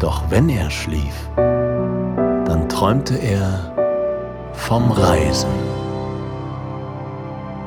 Doch wenn er schlief, dann träumte er vom Reisen.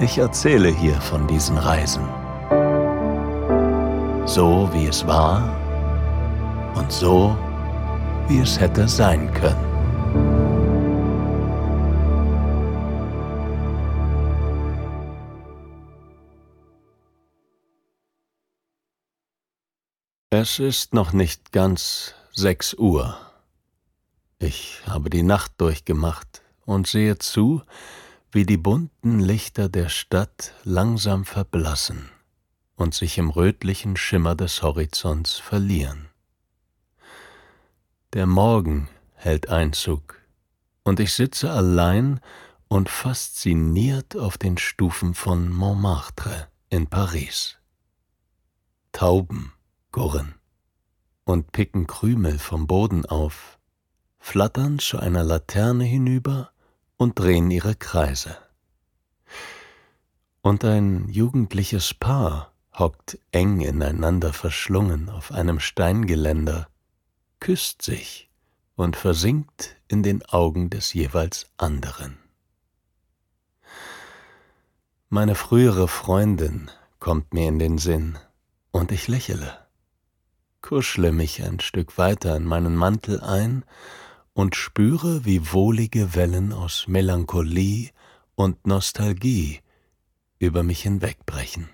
Ich erzähle hier von diesen Reisen. So wie es war und so wie es hätte sein können. Es ist noch nicht ganz sechs Uhr. Ich habe die Nacht durchgemacht und sehe zu, wie die bunten Lichter der Stadt langsam verblassen und sich im rötlichen Schimmer des Horizonts verlieren. Der Morgen hält Einzug, und ich sitze allein und fasziniert auf den Stufen von Montmartre in Paris. Tauben gurren und picken Krümel vom Boden auf, flattern zu einer Laterne hinüber und drehen ihre Kreise. Und ein jugendliches Paar hockt eng ineinander verschlungen auf einem Steingeländer, küsst sich und versinkt in den Augen des jeweils anderen. Meine frühere Freundin kommt mir in den Sinn, und ich lächele, kuschle mich ein Stück weiter in meinen Mantel ein und spüre, wie wohlige Wellen aus Melancholie und Nostalgie über mich hinwegbrechen.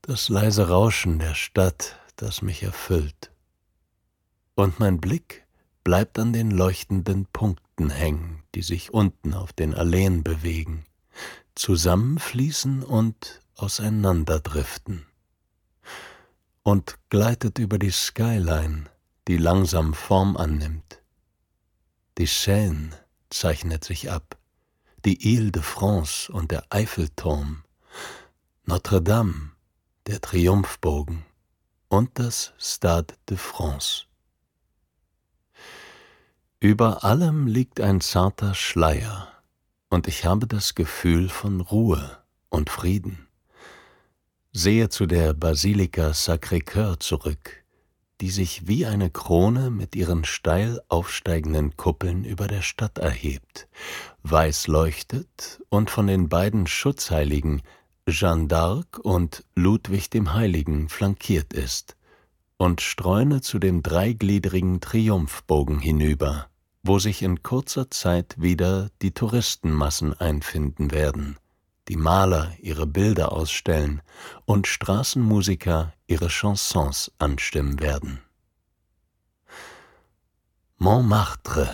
Das leise Rauschen der Stadt, das mich erfüllt. Und mein Blick bleibt an den leuchtenden Punkten hängen, die sich unten auf den Alleen bewegen, zusammenfließen und auseinanderdriften. Und gleitet über die Skyline, die langsam Form annimmt. Die Seine zeichnet sich ab, die Ile de France und der Eiffelturm, Notre Dame, der Triumphbogen und das Stade de France. Über allem liegt ein zarter Schleier, und ich habe das Gefühl von Ruhe und Frieden. Sehe zu der Basilika Sacré-Cœur zurück, die sich wie eine Krone mit ihren steil aufsteigenden Kuppeln über der Stadt erhebt, weiß leuchtet und von den beiden Schutzheiligen Jeanne d'Arc und Ludwig dem Heiligen flankiert ist, und streune zu dem dreigliedrigen Triumphbogen hinüber, wo sich in kurzer Zeit wieder die Touristenmassen einfinden werden, die Maler ihre Bilder ausstellen und Straßenmusiker ihre Chansons anstimmen werden. Montmartre,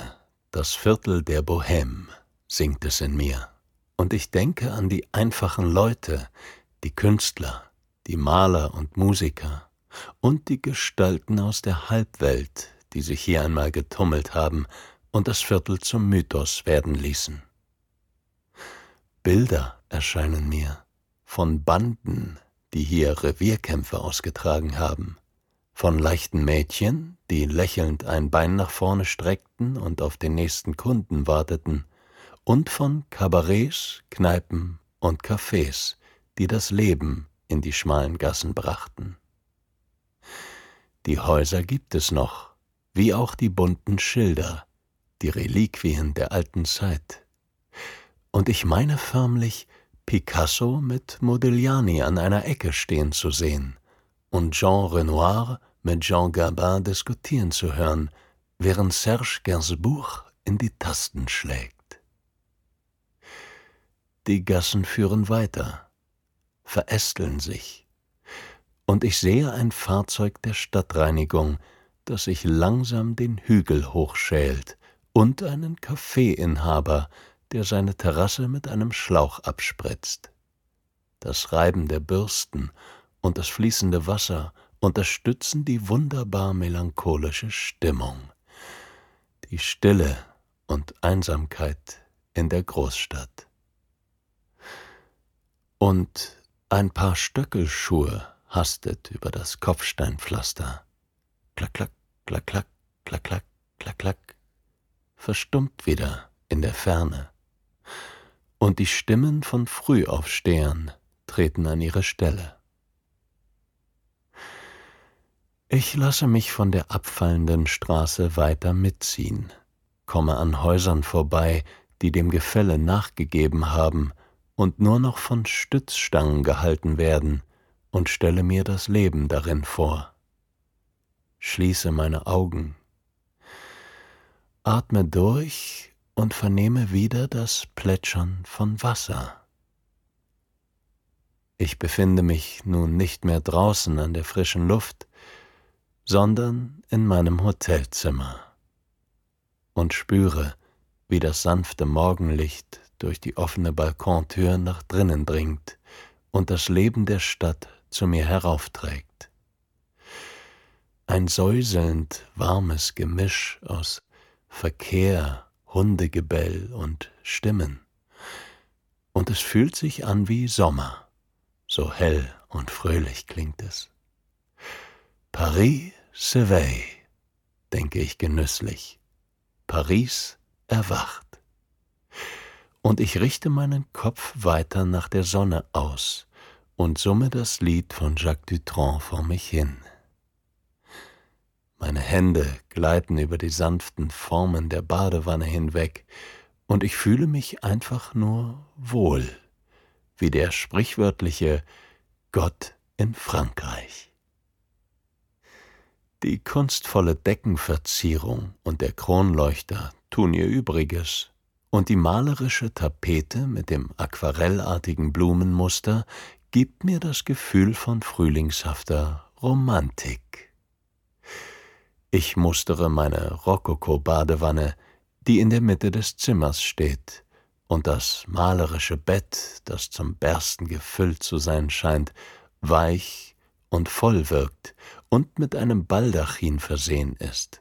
das Viertel der Bohème, singt es in mir, und ich denke an die einfachen Leute, die Künstler, die Maler und Musiker und die Gestalten aus der Halbwelt, die sich hier einmal getummelt haben und das Viertel zum Mythos werden ließen. Bilder erscheinen mir von Banden, die hier Revierkämpfe ausgetragen haben, von leichten Mädchen, die lächelnd ein Bein nach vorne streckten und auf den nächsten Kunden warteten, und von Kabarets, Kneipen und Cafés, die das Leben in die schmalen Gassen brachten. Die Häuser gibt es noch, wie auch die bunten Schilder, die Reliquien der alten Zeit. Und ich meine förmlich, Picasso mit Modigliani an einer Ecke stehen zu sehen und Jean Renoir mit Jean Gabin diskutieren zu hören, während Serge Gainsbourg in die Tasten schlägt. Die Gassen führen weiter, verästeln sich, und ich sehe ein Fahrzeug der Stadtreinigung, das sich langsam den Hügel hochschält, und einen Kaffeeinhaber, der seine Terrasse mit einem Schlauch abspritzt. Das Reiben der Bürsten und das fließende Wasser unterstützen die wunderbar melancholische Stimmung, die Stille und Einsamkeit in der Großstadt. Und ein paar Stöckelschuhe hastet über das Kopfsteinpflaster. Klack, klack, klack, klack, klack, klack, klack, klack, verstummt wieder in der Ferne. Und die Stimmen von Frühaufstehern treten an ihre Stelle. Ich lasse mich von der abfallenden Straße weiter mitziehen, komme an Häusern vorbei, die dem Gefälle nachgegeben haben und nur noch von Stützstangen gehalten werden, und stelle mir das Leben darin vor. Schließe meine Augen, atme durch und vernehme wieder das Plätschern von Wasser. Ich befinde mich nun nicht mehr draußen an der frischen Luft, sondern in meinem Hotelzimmer und spüre, wie das sanfte Morgenlicht durch die offene Balkontür nach drinnen dringt und das Leben der Stadt zu mir heraufträgt. Ein säuselnd warmes Gemisch aus Verkehr, Hundegebell und Stimmen. Und es fühlt sich an wie Sommer, so hell und fröhlich klingt es. Paris s'éveille, denke ich genüsslich. Paris erwacht. Und ich richte meinen Kopf weiter nach der Sonne aus und summe das Lied von Jacques Dutronc vor mich hin. Meine Hände gleiten über die sanften Formen der Badewanne hinweg, und ich fühle mich einfach nur wohl, wie der sprichwörtliche Gott in Frankreich. Die kunstvolle Deckenverzierung und der Kronleuchter tun ihr Übriges, und die malerische Tapete mit dem aquarellartigen Blumenmuster gibt mir das Gefühl von frühlingshafter Romantik. Ich mustere meine Rokoko-Badewanne, die in der Mitte des Zimmers steht, und das malerische Bett, das zum Bersten gefüllt zu sein scheint, weich und voll wirkt und mit einem Baldachin versehen ist.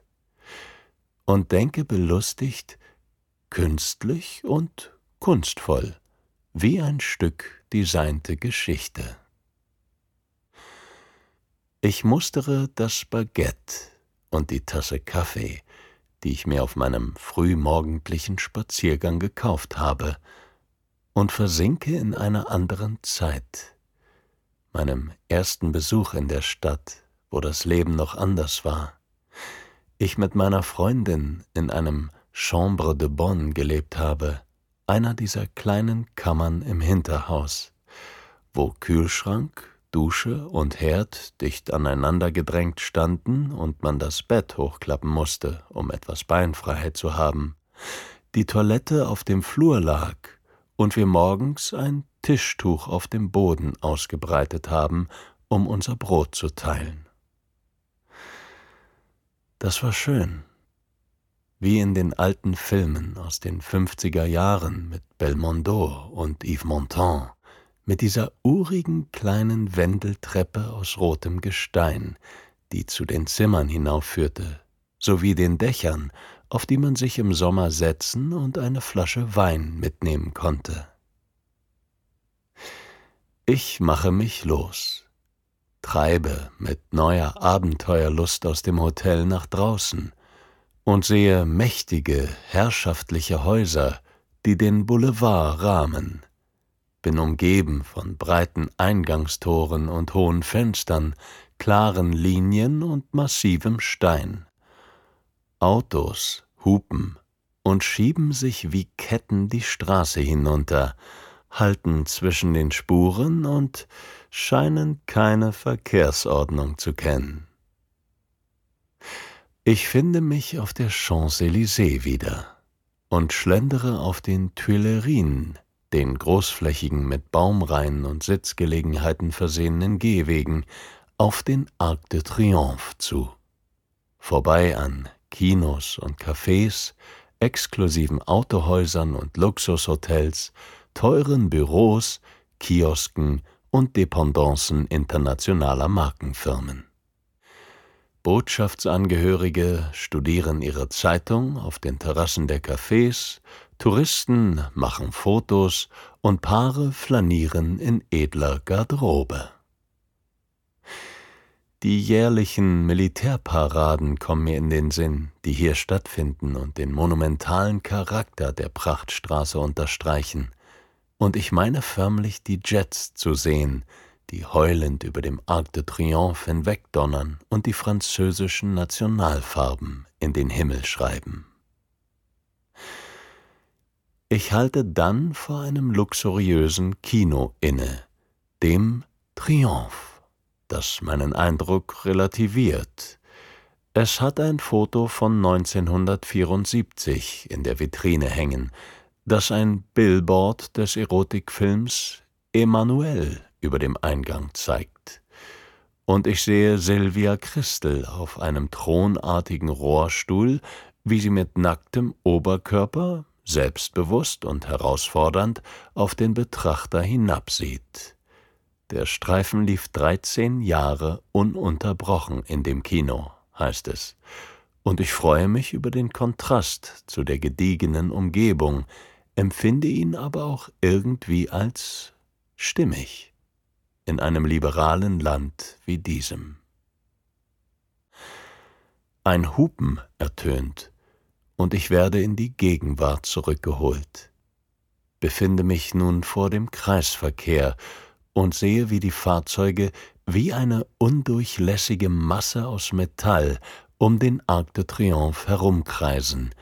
Und denke belustigt, künstlich und kunstvoll, wie ein Stück designte Geschichte. Ich mustere das Baguette, und die Tasse Kaffee, die ich mir auf meinem frühmorgendlichen Spaziergang gekauft habe, und versinke in einer anderen Zeit, meinem ersten Besuch in der Stadt, wo das Leben noch anders war. Ich mit meiner Freundin in einem Chambre de Bonne gelebt habe, einer dieser kleinen Kammern im Hinterhaus, wo Kühlschrank, Dusche und Herd dicht aneinander gedrängt standen und man das Bett hochklappen musste, um etwas Beinfreiheit zu haben, die Toilette auf dem Flur lag und wir morgens ein Tischtuch auf dem Boden ausgebreitet haben, um unser Brot zu teilen. Das war schön, wie in den alten Filmen aus den 50er Jahren mit Belmondo und Yves Montand mit dieser urigen kleinen Wendeltreppe aus rotem Gestein, die zu den Zimmern hinaufführte, sowie den Dächern, auf die man sich im Sommer setzen und eine Flasche Wein mitnehmen konnte. Ich mache mich los, treibe mit neuer Abenteuerlust aus dem Hotel nach draußen und sehe mächtige, herrschaftliche Häuser, die den Boulevard rahmen, bin umgeben von breiten Eingangstoren und hohen Fenstern, klaren Linien und massivem Stein. Autos hupen und schieben sich wie Ketten die Straße hinunter, halten zwischen den Spuren und scheinen keine Verkehrsordnung zu kennen. Ich finde mich auf der Champs-Élysées wieder und schlendere auf den Tuilerien, den großflächigen mit Baumreihen und Sitzgelegenheiten versehenen Gehwegen, auf den Arc de Triomphe zu. Vorbei an Kinos und Cafés, exklusiven Autohäusern und Luxushotels, teuren Büros, Kiosken und Dependancen internationaler Markenfirmen. Botschaftsangehörige studieren ihre Zeitung auf den Terrassen der Cafés, Touristen machen Fotos und Paare flanieren in edler Garderobe. Die jährlichen Militärparaden kommen mir in den Sinn, die hier stattfinden und den monumentalen Charakter der Prachtstraße unterstreichen, und ich meine förmlich die Jets zu sehen, die heulend über dem Arc de Triomphe hinwegdonnern und die französischen Nationalfarben in den Himmel schreiben. Ich halte dann vor einem luxuriösen Kino inne, dem Triomphe, das meinen Eindruck relativiert. Es hat ein Foto von 1974 in der Vitrine hängen, das ein Billboard des Erotikfilms Emanuel über dem Eingang zeigt. Und ich sehe Silvia Christel auf einem thronartigen Rohrstuhl, wie sie mit nacktem Oberkörper, selbstbewusst und herausfordernd, auf den Betrachter hinabsieht. Der Streifen lief 13 Jahre ununterbrochen in dem Kino, heißt es, und ich freue mich über den Kontrast zu der gediegenen Umgebung, empfinde ihn aber auch irgendwie als stimmig in einem liberalen Land wie diesem. Ein Hupen ertönt, und ich werde in die Gegenwart zurückgeholt, befinde mich nun vor dem Kreisverkehr und sehe, wie die Fahrzeuge wie eine undurchlässige Masse aus Metall um den Arc de Triomphe herumkreisen,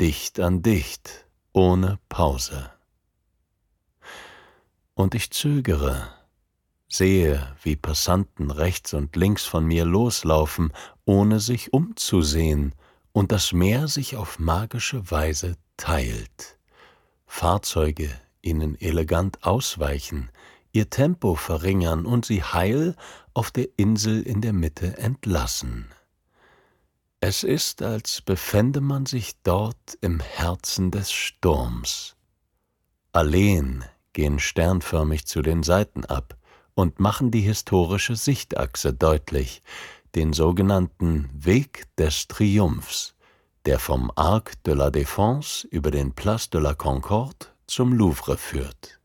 dicht an dicht, ohne Pause. Und ich zögere, sehe, wie Passanten rechts und links von mir loslaufen, ohne sich umzusehen, und das Meer sich auf magische Weise teilt. Fahrzeuge ihnen elegant ausweichen, ihr Tempo verringern und sie heil auf der Insel in der Mitte entlassen. Es ist, als befände man sich dort im Herzen des Sturms. Alleen gehen sternförmig zu den Seiten ab, und machen die historische Sichtachse deutlich, den sogenannten Weg des Triumphs, der vom Arc de la Défense über den Place de la Concorde zum Louvre führt.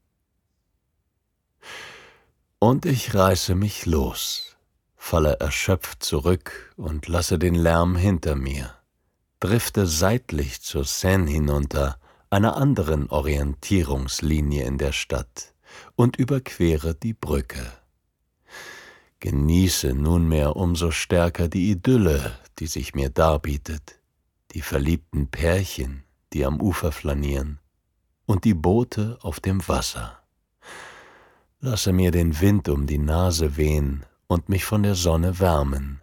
Und ich reiße mich los, falle erschöpft zurück und lasse den Lärm hinter mir, drifte seitlich zur Seine hinunter, einer anderen Orientierungslinie in der Stadt und überquere die Brücke. Genieße nunmehr umso stärker die Idylle, die sich mir darbietet, die verliebten Pärchen, die am Ufer flanieren, und die Boote auf dem Wasser. Lasse mir den Wind um die Nase wehen und mich von der Sonne wärmen,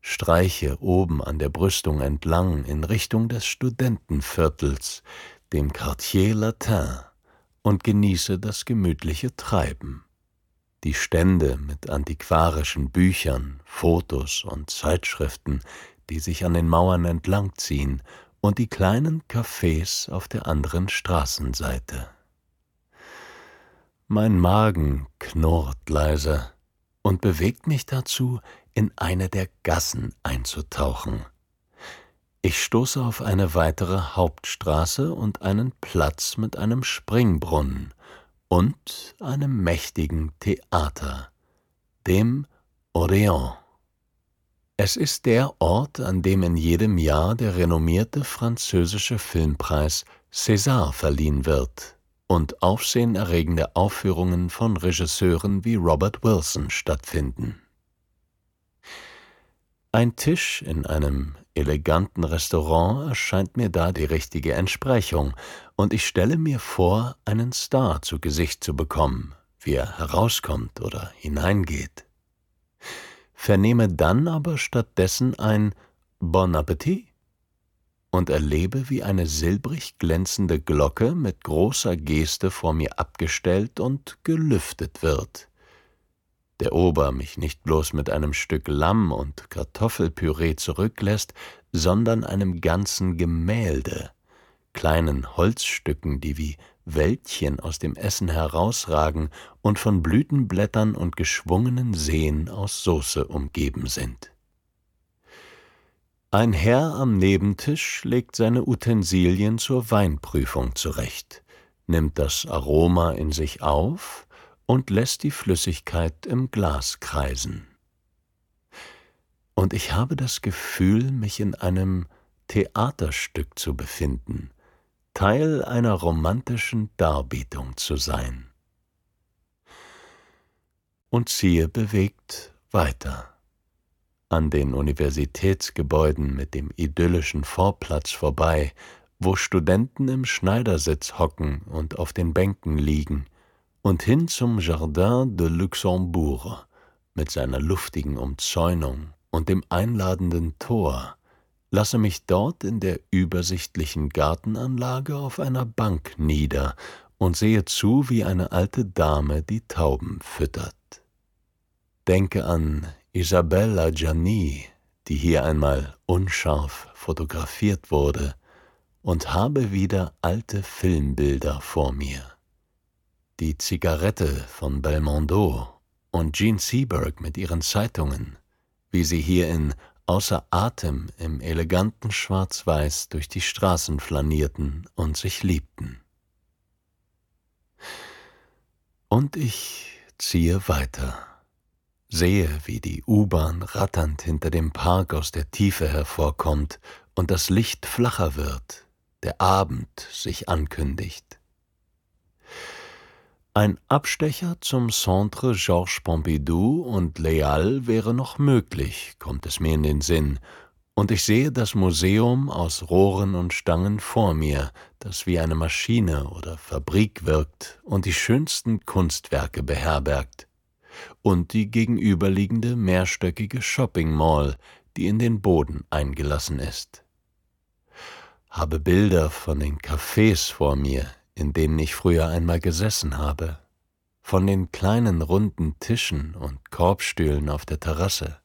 streiche oben an der Brüstung entlang in Richtung des Studentenviertels, dem Quartier Latin, und genieße das gemütliche Treiben. Die Stände mit antiquarischen Büchern, Fotos und Zeitschriften, die sich an den Mauern entlangziehen, und die kleinen Cafés auf der anderen Straßenseite. Mein Magen knurrt leise und bewegt mich dazu, in eine der Gassen einzutauchen. Ich stoße auf eine weitere Hauptstraße und einen Platz mit einem Springbrunnen und einem mächtigen Theater, dem Odeon. Es ist der Ort, an dem in jedem Jahr der renommierte französische Filmpreis César verliehen wird und aufsehenerregende Aufführungen von Regisseuren wie Robert Wilson stattfinden. Ein Tisch in einem eleganten Restaurant erscheint mir da die richtige Entsprechung, und ich stelle mir vor, einen Star zu Gesicht zu bekommen, wie er herauskommt oder hineingeht. Vernehme dann aber stattdessen ein Bon Appetit und erlebe, wie eine silbrig glänzende Glocke mit großer Geste vor mir abgestellt und gelüftet wird. Der Ober mich nicht bloß mit einem Stück Lamm und Kartoffelpüree zurücklässt, sondern einem ganzen Gemälde, kleinen Holzstücken, die wie Wäldchen aus dem Essen herausragen und von Blütenblättern und geschwungenen Seen aus Soße umgeben sind. Ein Herr am Nebentisch legt seine Utensilien zur Weinprüfung zurecht, nimmt das Aroma in sich auf und lässt die Flüssigkeit im Glas kreisen. Und ich habe das Gefühl, mich in einem Theaterstück zu befinden, Teil einer romantischen Darbietung zu sein. Und ziehe bewegt weiter an den Universitätsgebäuden mit dem idyllischen Vorplatz vorbei, wo Studenten im Schneidersitz hocken und auf den Bänken liegen, und hin zum Jardin de Luxembourg mit seiner luftigen Umzäunung und dem einladenden Tor, lasse mich dort in der übersichtlichen Gartenanlage auf einer Bank nieder und sehe zu, wie eine alte Dame die Tauben füttert. Denke an Isabella Gianni, die hier einmal unscharf fotografiert wurde, und habe wieder alte Filmbilder vor mir. Die Zigarette von Belmondo und Jean Seberg mit ihren Zeitungen, wie sie hier in außer Atem im eleganten Schwarz-Weiß durch die Straßen flanierten und sich liebten. Und ich ziehe weiter sehe, wie die U-Bahn ratternd hinter dem Park aus der Tiefe hervorkommt und das Licht flacher wird, der Abend sich ankündigt. Ein Abstecher zum Centre Georges Pompidou und Leal wäre noch möglich, kommt es mir in den Sinn, und ich sehe das Museum aus Rohren und Stangen vor mir, das wie eine Maschine oder Fabrik wirkt und die schönsten Kunstwerke beherbergt und die gegenüberliegende mehrstöckige Shopping Mall, die in den Boden eingelassen ist. Habe Bilder von den Cafés vor mir, in denen ich früher einmal gesessen habe, von den kleinen runden Tischen und Korbstühlen auf der Terrasse,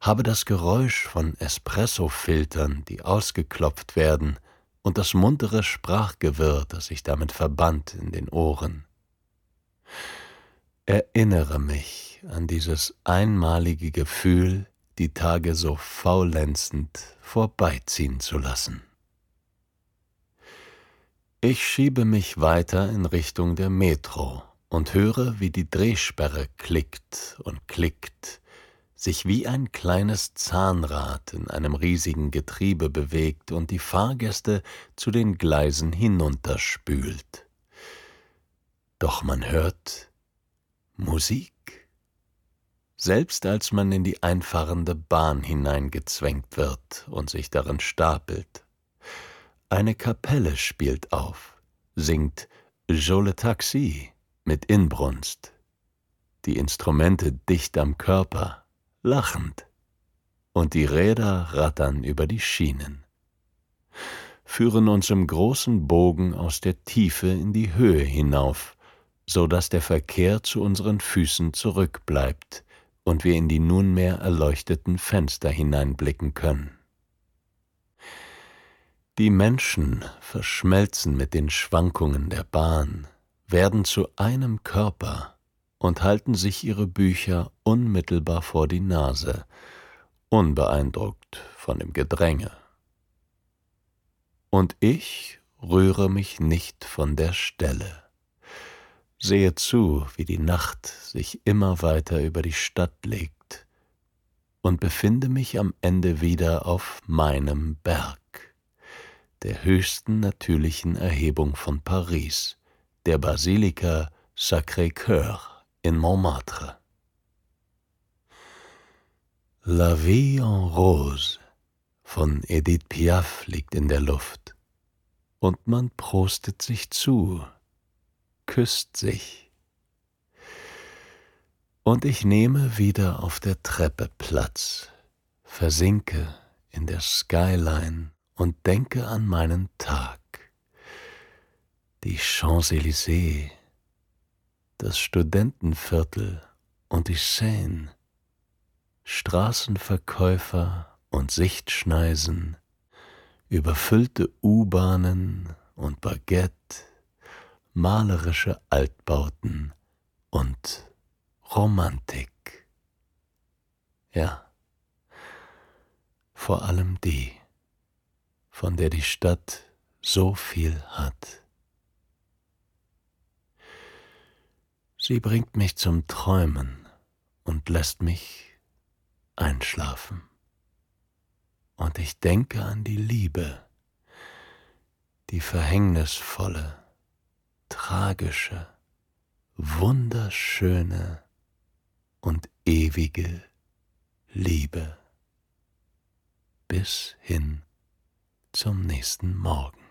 habe das Geräusch von Espresso-Filtern, die ausgeklopft werden, und das muntere Sprachgewirr, das sich damit verband, in den Ohren. Erinnere mich an dieses einmalige Gefühl, die Tage so faulenzend vorbeiziehen zu lassen. Ich schiebe mich weiter in Richtung der Metro und höre, wie die Drehsperre klickt und klickt, sich wie ein kleines Zahnrad in einem riesigen Getriebe bewegt und die Fahrgäste zu den Gleisen hinunterspült. Doch man hört, Musik. Selbst als man in die einfahrende Bahn hineingezwängt wird und sich darin stapelt. Eine Kapelle spielt auf, singt Jole Taxi mit Inbrunst. Die Instrumente dicht am Körper, lachend. Und die Räder rattern über die Schienen führen uns im großen Bogen aus der Tiefe in die Höhe hinauf, so dass der Verkehr zu unseren Füßen zurückbleibt und wir in die nunmehr erleuchteten Fenster hineinblicken können. Die Menschen verschmelzen mit den Schwankungen der Bahn, werden zu einem Körper und halten sich ihre Bücher unmittelbar vor die Nase, unbeeindruckt von dem Gedränge. Und ich rühre mich nicht von der Stelle sehe zu, wie die Nacht sich immer weiter über die Stadt legt und befinde mich am Ende wieder auf meinem Berg, der höchsten natürlichen Erhebung von Paris, der Basilika Sacré-Cœur in Montmartre. La Vie en Rose von Edith Piaf liegt in der Luft, und man prostet sich zu küsst sich. Und ich nehme wieder auf der Treppe Platz, versinke in der Skyline und denke an meinen Tag. Die Champs-Élysées, das Studentenviertel und die Seine, Straßenverkäufer und Sichtschneisen, überfüllte U-Bahnen und Baguette, malerische Altbauten und Romantik. Ja, vor allem die, von der die Stadt so viel hat. Sie bringt mich zum Träumen und lässt mich einschlafen. Und ich denke an die Liebe, die verhängnisvolle, tragische, wunderschöne und ewige Liebe bis hin zum nächsten Morgen.